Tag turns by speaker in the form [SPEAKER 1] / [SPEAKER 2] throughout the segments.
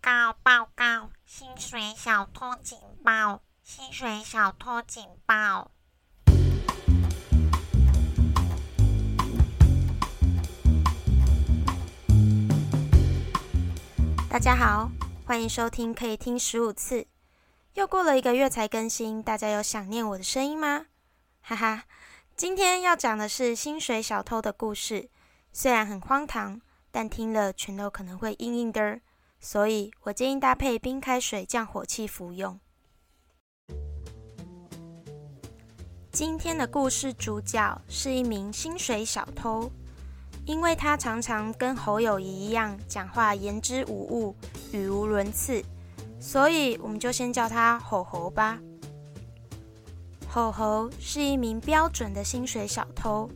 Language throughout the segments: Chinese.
[SPEAKER 1] 告报告！薪水小偷警报！薪水小偷警报！
[SPEAKER 2] 大家好，欢迎收听可以听十五次。又过了一个月才更新，大家有想念我的声音吗？哈哈，今天要讲的是薪水小偷的故事，虽然很荒唐，但听了全都可能会硬硬的，所以我建议搭配冰开水降火气服用。今天的故事主角是一名薪水小偷。因为他常常跟侯友一样讲话言之无物、语无伦次，所以我们就先叫他吼猴吧。吼猴是一名标准的薪水小偷，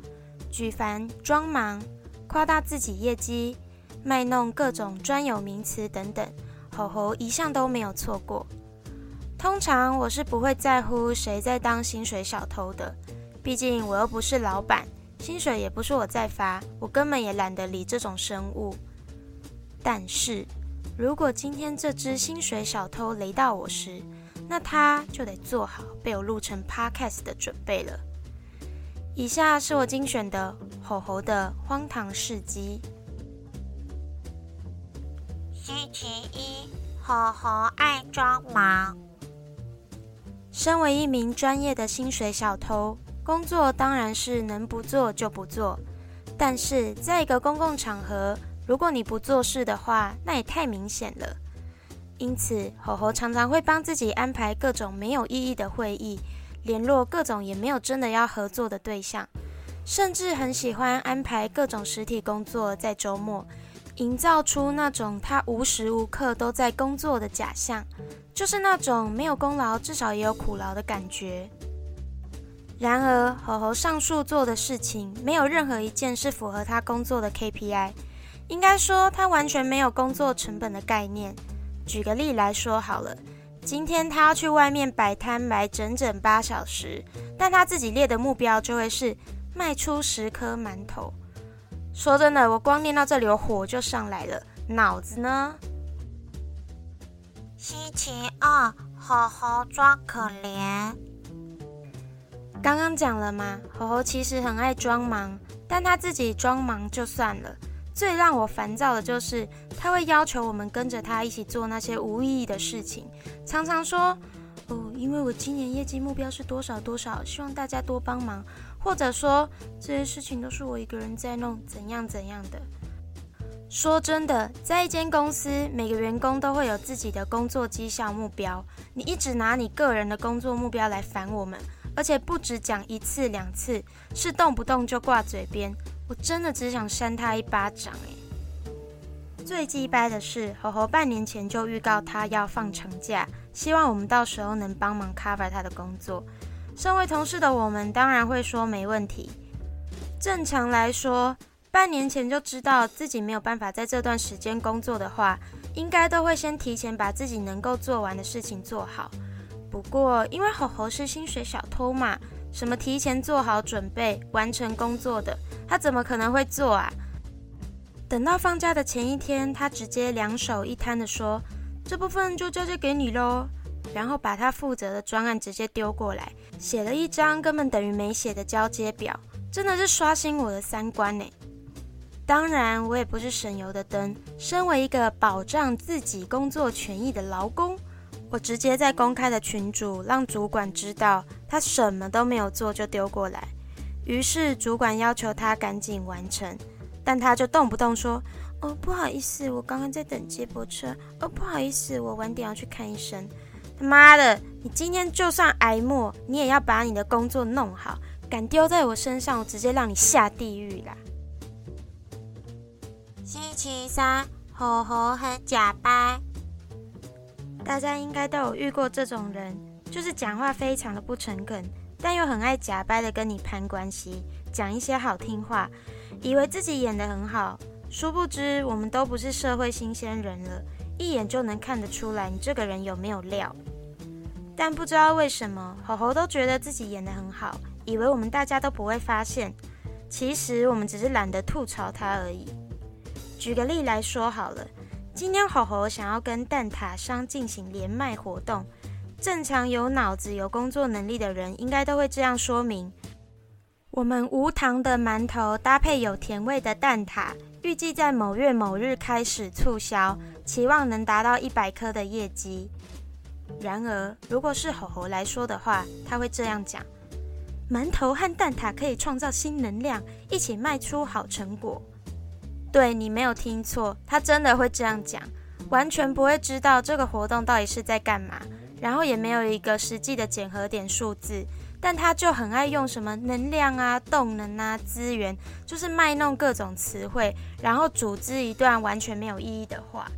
[SPEAKER 2] 举凡装忙、夸大自己业绩、卖弄各种专有名词等等，吼吼一向都没有错过。通常我是不会在乎谁在当薪水小偷的，毕竟我又不是老板。薪水也不是我在发，我根本也懒得理这种生物。但是，如果今天这只薪水小偷雷到我时，那他就得做好被我录成 podcast 的准备了。以下是我精选的吼吼的荒唐事迹。
[SPEAKER 1] 星期一，吼吼爱装忙。
[SPEAKER 2] 身为一名专业的薪水小偷。工作当然是能不做就不做，但是在一个公共场合，如果你不做事的话，那也太明显了。因此，吼吼常常会帮自己安排各种没有意义的会议，联络各种也没有真的要合作的对象，甚至很喜欢安排各种实体工作在周末，营造出那种他无时无刻都在工作的假象，就是那种没有功劳至少也有苦劳的感觉。然而，吼吼上述做的事情，没有任何一件是符合他工作的 KPI。应该说，他完全没有工作成本的概念。举个例来说好了，今天他要去外面摆摊摆整整八小时，但他自己列的目标就会是卖出十颗馒头。说真的，我光念到这里，我火就上来了。脑子呢？
[SPEAKER 1] 星期二，猴猴装可怜。
[SPEAKER 2] 刚刚讲了嘛，猴猴其实很爱装忙，但他自己装忙就算了。最让我烦躁的就是他会要求我们跟着他一起做那些无意义的事情，常常说：“哦，因为我今年业绩目标是多少多少，希望大家多帮忙。”或者说这些事情都是我一个人在弄，怎样怎样的。说真的，在一间公司，每个员工都会有自己的工作绩效目标，你一直拿你个人的工作目标来烦我们。而且不止讲一次两次，是动不动就挂嘴边，我真的只想扇他一巴掌哎！最鸡掰的是，猴猴半年前就预告他要放长假，希望我们到时候能帮忙 cover 他的工作。身为同事的我们当然会说没问题。正常来说，半年前就知道自己没有办法在这段时间工作的话，应该都会先提前把自己能够做完的事情做好。不过，因为吼吼是薪水小偷嘛，什么提前做好准备、完成工作的，他怎么可能会做啊？等到放假的前一天，他直接两手一摊的说：“这部分就交接给你喽。”然后把他负责的专案直接丢过来，写了一张根本等于没写的交接表，真的是刷新我的三观呢。当然，我也不是省油的灯，身为一个保障自己工作权益的劳工。我直接在公开的群主让主管知道，他什么都没有做就丢过来。于是主管要求他赶紧完成，但他就动不动说：“哦，不好意思，我刚刚在等接驳车。哦，不好意思，我晚点要去看医生。”他妈的，你今天就算挨骂，你也要把你的工作弄好。敢丢在我身上，我直接让你下地狱啦！
[SPEAKER 1] 星期三，吼吼很假掰。
[SPEAKER 2] 大家应该都有遇过这种人，就是讲话非常的不诚恳，但又很爱假掰的跟你攀关系，讲一些好听话，以为自己演得很好。殊不知，我们都不是社会新鲜人了，一眼就能看得出来你这个人有没有料。但不知道为什么，吼吼都觉得自己演的很好，以为我们大家都不会发现。其实我们只是懒得吐槽他而已。举个例来说好了。今天吼吼想要跟蛋挞商进行连麦活动。正常有脑子、有工作能力的人，应该都会这样说明：我们无糖的馒头搭配有甜味的蛋挞，预计在某月某日开始促销，期望能达到一百颗的业绩。然而，如果是吼吼来说的话，他会这样讲：馒头和蛋挞可以创造新能量，一起卖出好成果。对你没有听错，他真的会这样讲，完全不会知道这个活动到底是在干嘛。然后也没有一个实际的检核点数字，但他就很爱用什么能量啊、动能啊、资源，就是卖弄各种词汇，然后组织一段完全没有意义的话。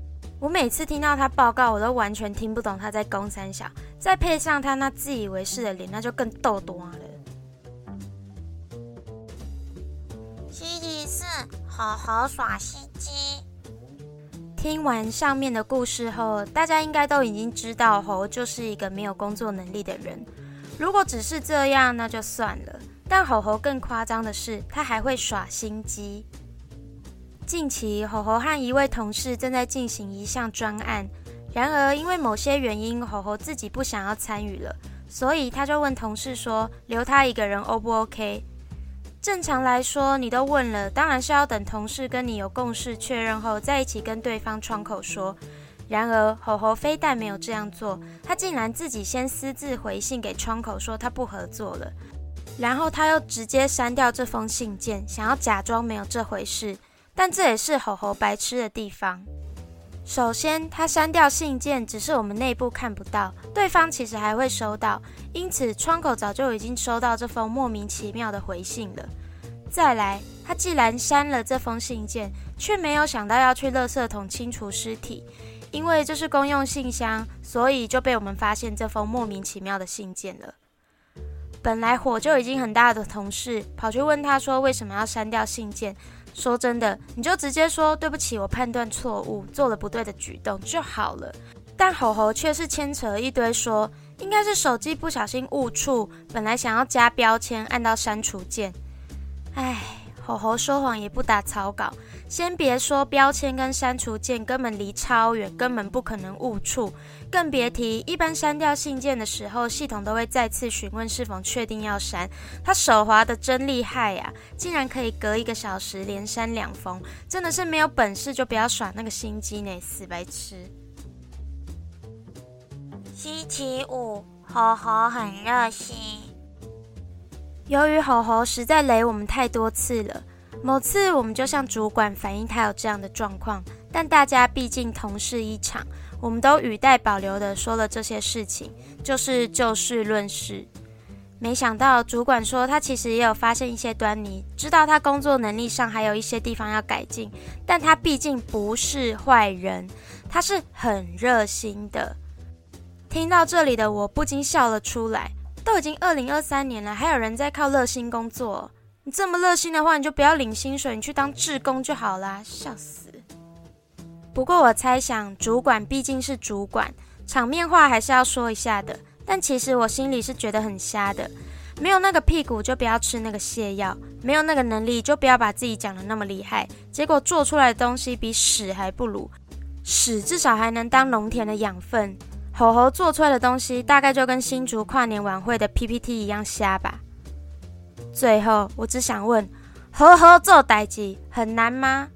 [SPEAKER 2] 我每次听到他报告，我都完全听不懂他在攻三小，再配上他那自以为是的脸，那就更逗多了。
[SPEAKER 1] 星期四，好好耍心机。
[SPEAKER 2] 听完上面的故事后，大家应该都已经知道猴就是一个没有工作能力的人。如果只是这样，那就算了。但猴猴更夸张的是，他还会耍心机。近期，猴猴和一位同事正在进行一项专案，然而因为某些原因，猴猴自己不想要参与了，所以他就问同事说：“留他一个人，O 不 OK？” 正常来说，你都问了，当然是要等同事跟你有共识确认后，再一起跟对方窗口说。然而，吼吼非但没有这样做，他竟然自己先私自回信给窗口说他不合作了，然后他又直接删掉这封信件，想要假装没有这回事。但这也是吼吼白痴的地方。首先，他删掉信件，只是我们内部看不到，对方其实还会收到，因此窗口早就已经收到这封莫名其妙的回信了。再来，他既然删了这封信件，却没有想到要去垃圾桶清除尸体，因为这是公用信箱，所以就被我们发现这封莫名其妙的信件了。本来火就已经很大的同事，跑去问他说为什么要删掉信件。说真的，你就直接说对不起，我判断错误，做了不对的举动就好了。但吼吼却是牵扯一堆，说应该是手机不小心误触，本来想要加标签，按到删除键。唉，吼吼说谎也不打草稿。先别说标签跟删除键根本离超远，根本不可能误触，更别提一般删掉信件的时候，系统都会再次询问是否确定要删。他手滑的真厉害呀，竟然可以隔一个小时连删两封，真的是没有本事就不要耍那个心机呢，死白痴。
[SPEAKER 1] 星期五，猴猴很热心。
[SPEAKER 2] 由于猴猴实在雷我们太多次了。某次，我们就向主管反映他有这样的状况，但大家毕竟同事一场，我们都语带保留的说了这些事情，就是就事论事。没想到主管说他其实也有发现一些端倪，知道他工作能力上还有一些地方要改进，但他毕竟不是坏人，他是很热心的。听到这里的我不禁笑了出来，都已经二零二三年了，还有人在靠热心工作。你这么热心的话，你就不要领薪水，你去当志工就好啦，笑死！不过我猜想，主管毕竟是主管，场面话还是要说一下的。但其实我心里是觉得很瞎的，没有那个屁股就不要吃那个泻药，没有那个能力就不要把自己讲的那么厉害，结果做出来的东西比屎还不如。屎至少还能当农田的养分，吼吼做出来的东西大概就跟新竹跨年晚会的 PPT 一样瞎吧。最后，我只想问：猴猴，做代志很难吗？